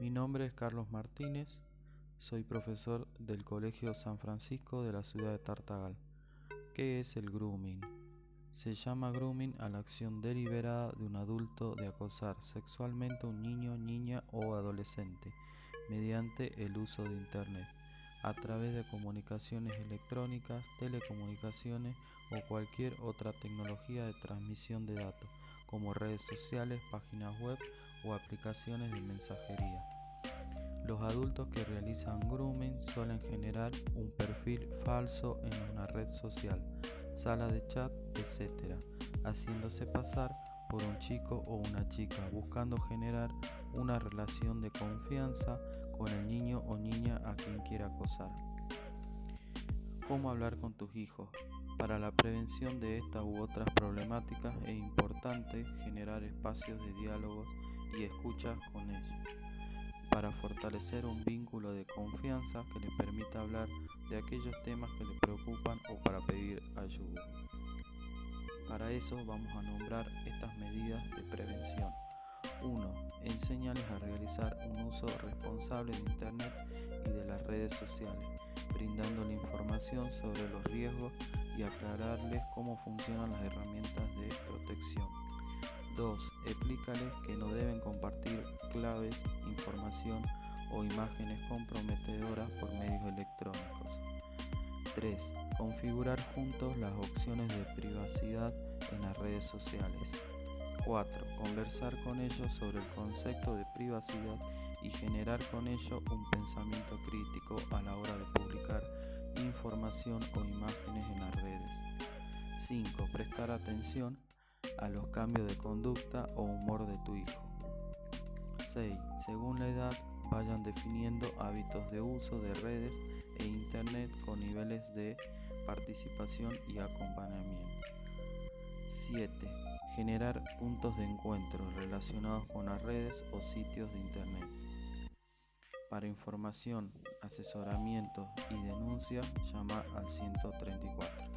Mi nombre es Carlos Martínez, soy profesor del Colegio San Francisco de la ciudad de Tartagal. ¿Qué es el grooming? Se llama grooming a la acción deliberada de un adulto de acosar sexualmente a un niño, niña o adolescente mediante el uso de Internet, a través de comunicaciones electrónicas, telecomunicaciones o cualquier otra tecnología de transmisión de datos, como redes sociales, páginas web o aplicaciones de mensajería. Los adultos que realizan grooming suelen generar un perfil falso en una red social, sala de chat, etc., haciéndose pasar por un chico o una chica, buscando generar una relación de confianza con el niño o niña a quien quiera acosar. ¿Cómo hablar con tus hijos? Para la prevención de esta u otras problemáticas es importante generar espacios de diálogos y escuchas con ellos para fortalecer un vínculo de confianza que le permita hablar de aquellos temas que le preocupan o para pedir ayuda. Para eso vamos a nombrar estas medidas de prevención. 1. Enséñales a realizar un uso responsable de Internet y de las redes sociales, brindándole información sobre los riesgos y aclararles cómo funcionan las herramientas de protección. 2. Explícales que no deben compartir claves, información o imágenes comprometedoras por medios electrónicos. 3. Configurar juntos las opciones de privacidad en las redes sociales. 4. Conversar con ellos sobre el concepto de privacidad y generar con ellos un pensamiento crítico a la hora de publicar información o imágenes en las redes. 5. Prestar atención a los cambios de conducta o humor de tu hijo. 6. Según la edad, vayan definiendo hábitos de uso de redes e Internet con niveles de participación y acompañamiento. 7. Generar puntos de encuentro relacionados con las redes o sitios de Internet. Para información, asesoramiento y llama al 134.